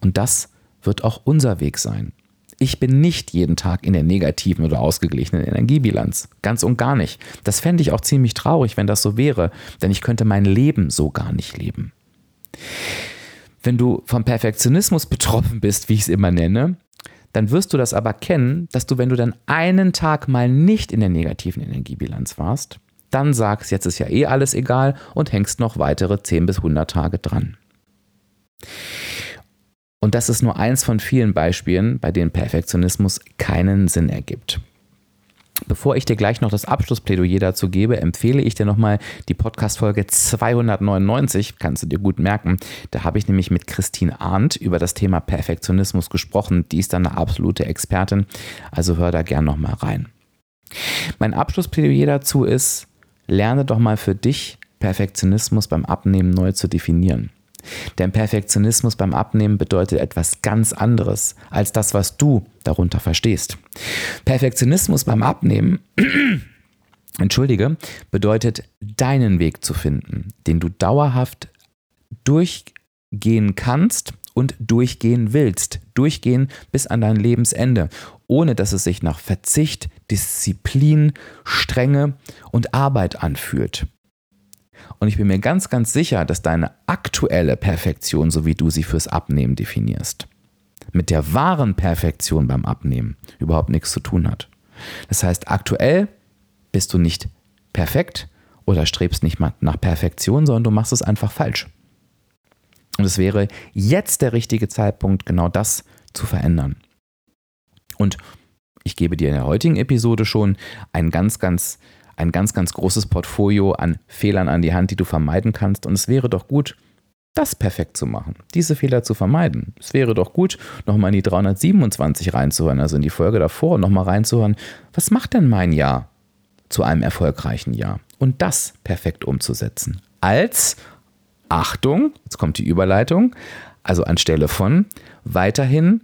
Und das wird auch unser Weg sein. Ich bin nicht jeden Tag in der negativen oder ausgeglichenen Energiebilanz. Ganz und gar nicht. Das fände ich auch ziemlich traurig, wenn das so wäre, denn ich könnte mein Leben so gar nicht leben. Wenn du vom Perfektionismus betroffen bist, wie ich es immer nenne, dann wirst du das aber kennen, dass du, wenn du dann einen Tag mal nicht in der negativen Energiebilanz warst, dann sagst, jetzt ist ja eh alles egal und hängst noch weitere 10 bis 100 Tage dran. Und das ist nur eins von vielen Beispielen, bei denen Perfektionismus keinen Sinn ergibt. Bevor ich dir gleich noch das Abschlussplädoyer dazu gebe, empfehle ich dir nochmal die Podcast-Folge 299, kannst du dir gut merken. Da habe ich nämlich mit Christine Arndt über das Thema Perfektionismus gesprochen. Die ist dann eine absolute Expertin, also hör da gern nochmal rein. Mein Abschlussplädoyer dazu ist, lerne doch mal für dich Perfektionismus beim Abnehmen neu zu definieren. Denn Perfektionismus beim Abnehmen bedeutet etwas ganz anderes als das, was du darunter verstehst. Perfektionismus beim Abnehmen entschuldige, bedeutet deinen Weg zu finden, den du dauerhaft durchgehen kannst und durchgehen willst. Durchgehen bis an dein Lebensende, ohne dass es sich nach Verzicht, Disziplin, Strenge und Arbeit anfühlt. Und ich bin mir ganz, ganz sicher, dass deine aktuelle Perfektion, so wie du sie fürs Abnehmen definierst, mit der wahren Perfektion beim Abnehmen überhaupt nichts zu tun hat. Das heißt, aktuell bist du nicht perfekt oder strebst nicht mal nach Perfektion, sondern du machst es einfach falsch. Und es wäre jetzt der richtige Zeitpunkt, genau das zu verändern. Und ich gebe dir in der heutigen Episode schon einen ganz, ganz ein ganz, ganz großes Portfolio an Fehlern an die Hand, die du vermeiden kannst. Und es wäre doch gut, das perfekt zu machen, diese Fehler zu vermeiden. Es wäre doch gut, nochmal in die 327 reinzuhören, also in die Folge davor, nochmal reinzuhören, was macht denn mein Jahr zu einem erfolgreichen Jahr? Und das perfekt umzusetzen. Als, Achtung, jetzt kommt die Überleitung, also anstelle von weiterhin,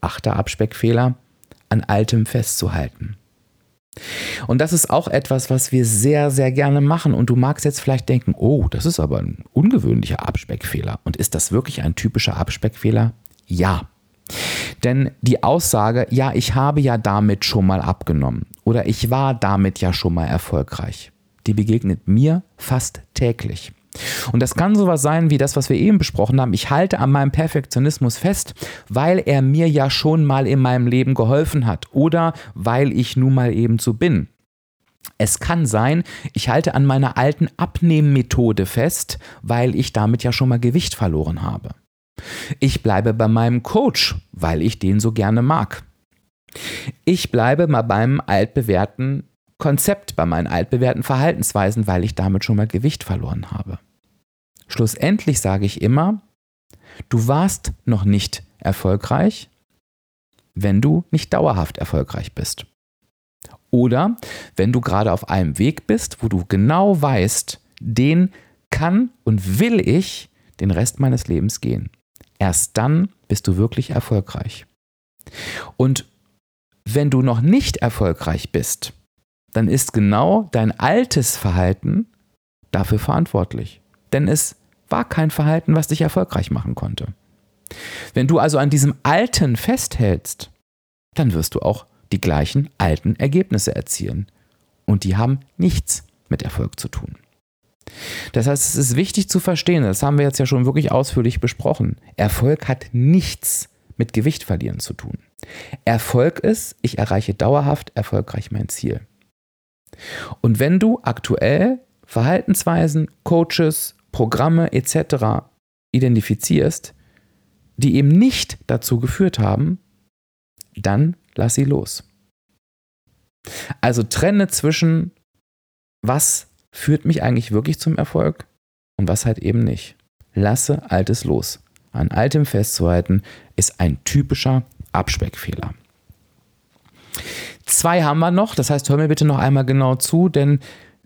achter Abspeckfehler, an altem festzuhalten. Und das ist auch etwas, was wir sehr, sehr gerne machen. Und du magst jetzt vielleicht denken, oh, das ist aber ein ungewöhnlicher Abspeckfehler. Und ist das wirklich ein typischer Abspeckfehler? Ja. Denn die Aussage, ja, ich habe ja damit schon mal abgenommen oder ich war damit ja schon mal erfolgreich, die begegnet mir fast täglich. Und das kann sowas sein wie das, was wir eben besprochen haben. Ich halte an meinem Perfektionismus fest, weil er mir ja schon mal in meinem Leben geholfen hat oder weil ich nun mal eben so bin. Es kann sein, ich halte an meiner alten Abnehmmethode fest, weil ich damit ja schon mal Gewicht verloren habe. Ich bleibe bei meinem Coach, weil ich den so gerne mag. Ich bleibe mal beim altbewährten Konzept, bei meinen altbewährten Verhaltensweisen, weil ich damit schon mal Gewicht verloren habe. Schlussendlich sage ich immer, du warst noch nicht erfolgreich, wenn du nicht dauerhaft erfolgreich bist. Oder wenn du gerade auf einem Weg bist, wo du genau weißt, den kann und will ich den Rest meines Lebens gehen. Erst dann bist du wirklich erfolgreich. Und wenn du noch nicht erfolgreich bist, dann ist genau dein altes Verhalten dafür verantwortlich. Denn es war kein Verhalten, was dich erfolgreich machen konnte. Wenn du also an diesem Alten festhältst, dann wirst du auch die gleichen alten Ergebnisse erzielen. Und die haben nichts mit Erfolg zu tun. Das heißt, es ist wichtig zu verstehen, das haben wir jetzt ja schon wirklich ausführlich besprochen. Erfolg hat nichts mit Gewicht verlieren zu tun. Erfolg ist, ich erreiche dauerhaft erfolgreich mein Ziel. Und wenn du aktuell Verhaltensweisen, Coaches, Programme etc. identifizierst, die eben nicht dazu geführt haben, dann lass sie los. Also trenne zwischen, was führt mich eigentlich wirklich zum Erfolg und was halt eben nicht. Lasse Altes los. An Altem festzuhalten ist ein typischer Abspeckfehler. Zwei haben wir noch, das heißt, hör mir bitte noch einmal genau zu, denn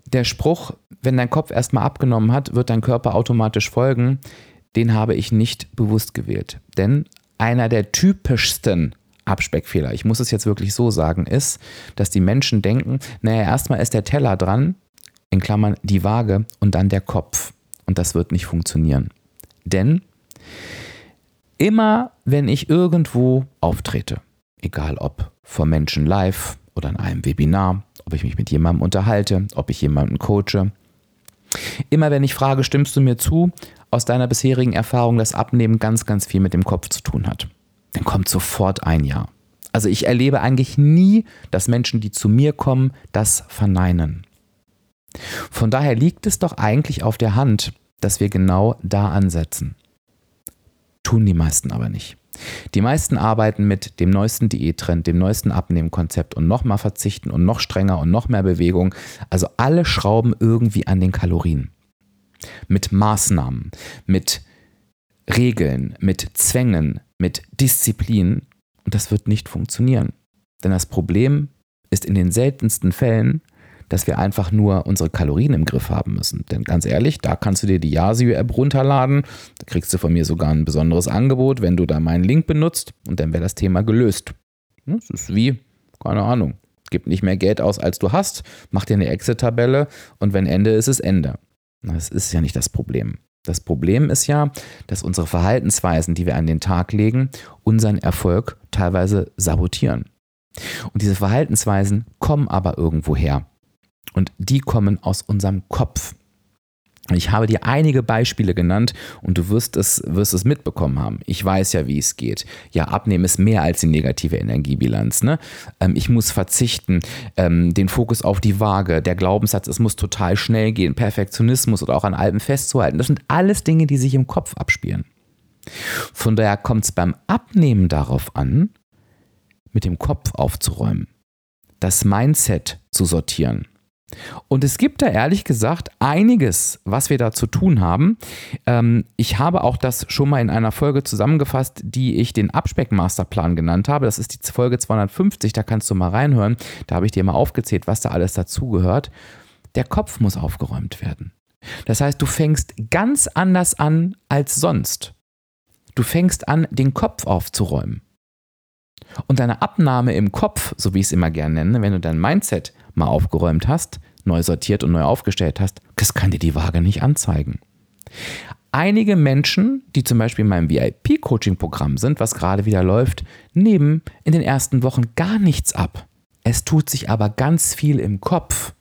der Spruch, wenn dein Kopf erstmal abgenommen hat, wird dein Körper automatisch folgen, den habe ich nicht bewusst gewählt. Denn einer der typischsten Abspeckfehler, ich muss es jetzt wirklich so sagen, ist, dass die Menschen denken, naja, erstmal ist der Teller dran, in Klammern die Waage und dann der Kopf. Und das wird nicht funktionieren. Denn immer wenn ich irgendwo auftrete, egal ob vor Menschen live oder in einem Webinar, ob ich mich mit jemandem unterhalte, ob ich jemanden coache, immer wenn ich frage, stimmst du mir zu, aus deiner bisherigen Erfahrung, dass Abnehmen ganz, ganz viel mit dem Kopf zu tun hat, dann kommt sofort ein Ja. Also ich erlebe eigentlich nie, dass Menschen, die zu mir kommen, das verneinen. Von daher liegt es doch eigentlich auf der Hand, dass wir genau da ansetzen. Tun die meisten aber nicht. Die meisten arbeiten mit dem neuesten Diättrend, dem neuesten Abnehmkonzept und nochmal verzichten und noch strenger und noch mehr Bewegung. Also alle schrauben irgendwie an den Kalorien. Mit Maßnahmen, mit Regeln, mit Zwängen, mit Disziplin. Und das wird nicht funktionieren. Denn das Problem ist in den seltensten Fällen, dass wir einfach nur unsere Kalorien im Griff haben müssen. Denn ganz ehrlich, da kannst du dir die Yasio-App runterladen. Da kriegst du von mir sogar ein besonderes Angebot, wenn du da meinen Link benutzt und dann wäre das Thema gelöst. Das ist wie, keine Ahnung, gib nicht mehr Geld aus, als du hast, mach dir eine Exit-Tabelle und wenn Ende ist, ist Ende. Das ist ja nicht das Problem. Das Problem ist ja, dass unsere Verhaltensweisen, die wir an den Tag legen, unseren Erfolg teilweise sabotieren. Und diese Verhaltensweisen kommen aber irgendwo her. Und die kommen aus unserem Kopf. Ich habe dir einige Beispiele genannt und du wirst es, wirst es mitbekommen haben. Ich weiß ja, wie es geht. Ja, abnehmen ist mehr als die negative Energiebilanz. Ne? Ähm, ich muss verzichten, ähm, den Fokus auf die Waage, der Glaubenssatz, es muss total schnell gehen, Perfektionismus oder auch an Alben festzuhalten. Das sind alles Dinge, die sich im Kopf abspielen. Von daher kommt es beim Abnehmen darauf an, mit dem Kopf aufzuräumen, das Mindset zu sortieren und es gibt da ehrlich gesagt einiges, was wir da zu tun haben. Ähm, ich habe auch das schon mal in einer Folge zusammengefasst, die ich den Abspeck-Masterplan genannt habe. Das ist die Folge 250, da kannst du mal reinhören. Da habe ich dir mal aufgezählt, was da alles dazugehört. Der Kopf muss aufgeräumt werden. Das heißt, du fängst ganz anders an als sonst. Du fängst an, den Kopf aufzuräumen. Und deine Abnahme im Kopf, so wie ich es immer gerne nenne, wenn du dein Mindset mal aufgeräumt hast, neu sortiert und neu aufgestellt hast, das kann dir die Waage nicht anzeigen. Einige Menschen, die zum Beispiel in meinem VIP-Coaching-Programm sind, was gerade wieder läuft, nehmen in den ersten Wochen gar nichts ab. Es tut sich aber ganz viel im Kopf.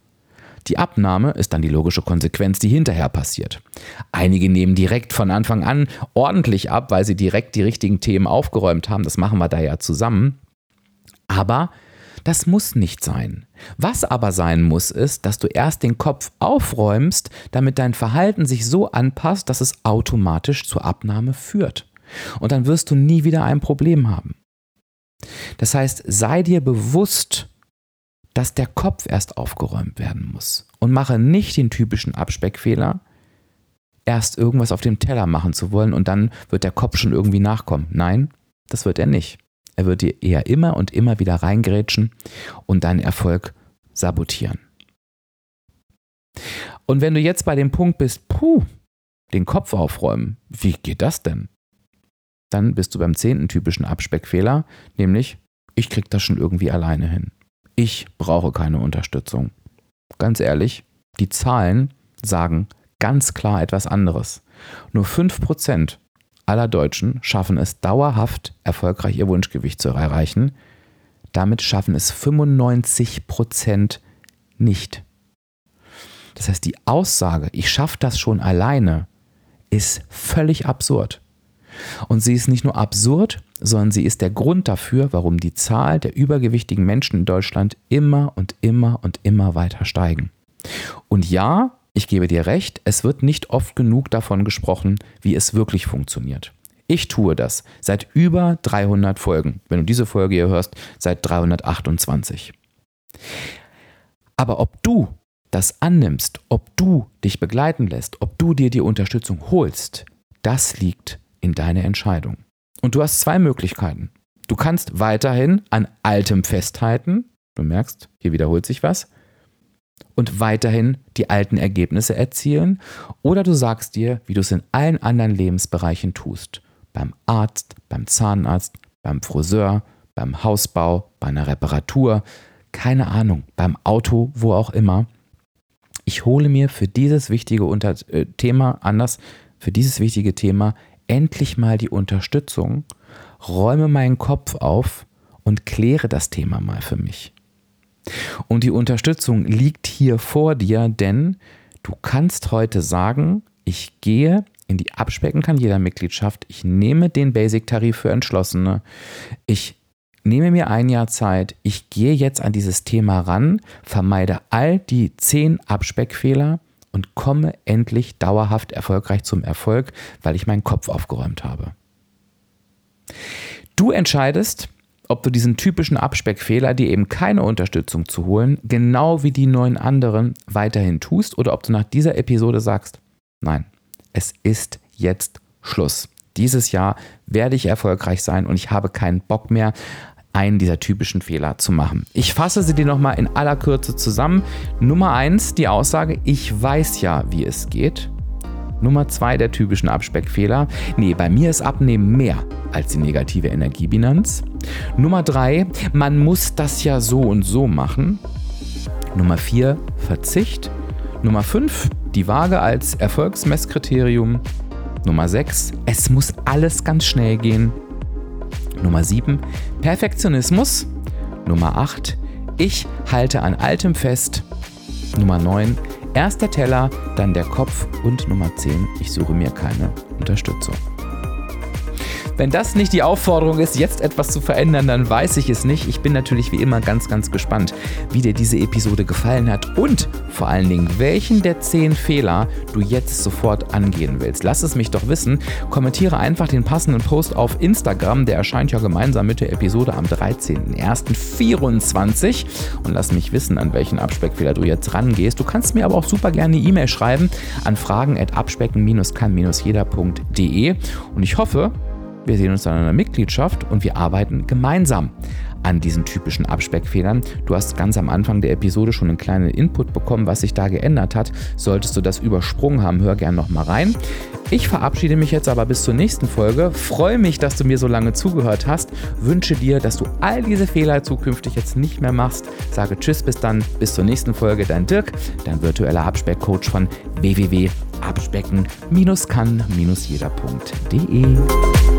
Die Abnahme ist dann die logische Konsequenz, die hinterher passiert. Einige nehmen direkt von Anfang an ordentlich ab, weil sie direkt die richtigen Themen aufgeräumt haben. Das machen wir da ja zusammen. Aber das muss nicht sein. Was aber sein muss, ist, dass du erst den Kopf aufräumst, damit dein Verhalten sich so anpasst, dass es automatisch zur Abnahme führt. Und dann wirst du nie wieder ein Problem haben. Das heißt, sei dir bewusst, dass der Kopf erst aufgeräumt werden muss. Und mache nicht den typischen Abspeckfehler, erst irgendwas auf dem Teller machen zu wollen und dann wird der Kopf schon irgendwie nachkommen. Nein, das wird er nicht. Er wird dir eher immer und immer wieder reingrätschen und deinen Erfolg sabotieren. Und wenn du jetzt bei dem Punkt bist, puh, den Kopf aufräumen, wie geht das denn? Dann bist du beim zehnten typischen Abspeckfehler, nämlich ich krieg das schon irgendwie alleine hin. Ich brauche keine Unterstützung. Ganz ehrlich, die Zahlen sagen ganz klar etwas anderes. Nur 5% aller Deutschen schaffen es dauerhaft erfolgreich ihr Wunschgewicht zu erreichen. Damit schaffen es 95% nicht. Das heißt, die Aussage, ich schaffe das schon alleine, ist völlig absurd. Und sie ist nicht nur absurd, sondern sie ist der Grund dafür, warum die Zahl der übergewichtigen Menschen in Deutschland immer und immer und immer weiter steigen. Und ja, ich gebe dir recht, es wird nicht oft genug davon gesprochen, wie es wirklich funktioniert. Ich tue das seit über 300 Folgen. Wenn du diese Folge hier hörst, seit 328. Aber ob du das annimmst, ob du dich begleiten lässt, ob du dir die Unterstützung holst, das liegt in deiner Entscheidung. Und du hast zwei Möglichkeiten. Du kannst weiterhin an altem festhalten, du merkst, hier wiederholt sich was, und weiterhin die alten Ergebnisse erzielen, oder du sagst dir, wie du es in allen anderen Lebensbereichen tust, beim Arzt, beim Zahnarzt, beim Friseur, beim Hausbau, bei einer Reparatur, keine Ahnung, beim Auto, wo auch immer, ich hole mir für dieses wichtige Unter äh, Thema, anders, für dieses wichtige Thema endlich mal die Unterstützung, räume meinen Kopf auf und kläre das Thema mal für mich. Und die Unterstützung liegt hier vor dir, denn du kannst heute sagen, ich gehe in die Abspecken kann jeder Mitgliedschaft, ich nehme den Basic-Tarif für Entschlossene, ich nehme mir ein Jahr Zeit, ich gehe jetzt an dieses Thema ran, vermeide all die zehn Abspeckfehler und komme endlich dauerhaft erfolgreich zum Erfolg, weil ich meinen Kopf aufgeräumt habe. Du entscheidest, ob du diesen typischen Abspeckfehler, dir eben keine Unterstützung zu holen, genau wie die neun anderen weiterhin tust oder ob du nach dieser Episode sagst, nein, es ist jetzt Schluss. Dieses Jahr werde ich erfolgreich sein und ich habe keinen Bock mehr einen dieser typischen Fehler zu machen. Ich fasse sie dir nochmal in aller Kürze zusammen. Nummer eins, die Aussage, ich weiß ja, wie es geht. Nummer zwei, der typischen Abspeckfehler. Nee, bei mir ist Abnehmen mehr als die negative Energiebilanz. Nummer drei, man muss das ja so und so machen. Nummer vier, Verzicht. Nummer fünf, die Waage als Erfolgsmesskriterium. Nummer sechs, es muss alles ganz schnell gehen. Nummer 7 Perfektionismus. Nummer 8 Ich halte an Altem fest. Nummer 9 Erst der Teller, dann der Kopf und Nummer 10 Ich suche mir keine Unterstützung. Wenn das nicht die Aufforderung ist, jetzt etwas zu verändern, dann weiß ich es nicht. Ich bin natürlich wie immer ganz, ganz gespannt, wie dir diese Episode gefallen hat und vor allen Dingen, welchen der zehn Fehler du jetzt sofort angehen willst. Lass es mich doch wissen. Kommentiere einfach den passenden Post auf Instagram. Der erscheint ja gemeinsam mit der Episode am 13.01.24 und lass mich wissen, an welchen Abspeckfehler du jetzt rangehst. Du kannst mir aber auch super gerne eine E-Mail schreiben an fragen.abspecken-kann-jeder.de und ich hoffe, wir sehen uns dann in einer Mitgliedschaft und wir arbeiten gemeinsam an diesen typischen Abspeckfehlern. Du hast ganz am Anfang der Episode schon einen kleinen Input bekommen, was sich da geändert hat. Solltest du das übersprungen haben, hör gerne nochmal rein. Ich verabschiede mich jetzt aber bis zur nächsten Folge. Freue mich, dass du mir so lange zugehört hast. Wünsche dir, dass du all diese Fehler zukünftig jetzt nicht mehr machst. Sage Tschüss, bis dann, bis zur nächsten Folge. Dein Dirk, dein virtueller Abspeckcoach von www.abspecken-kann-jeder.de.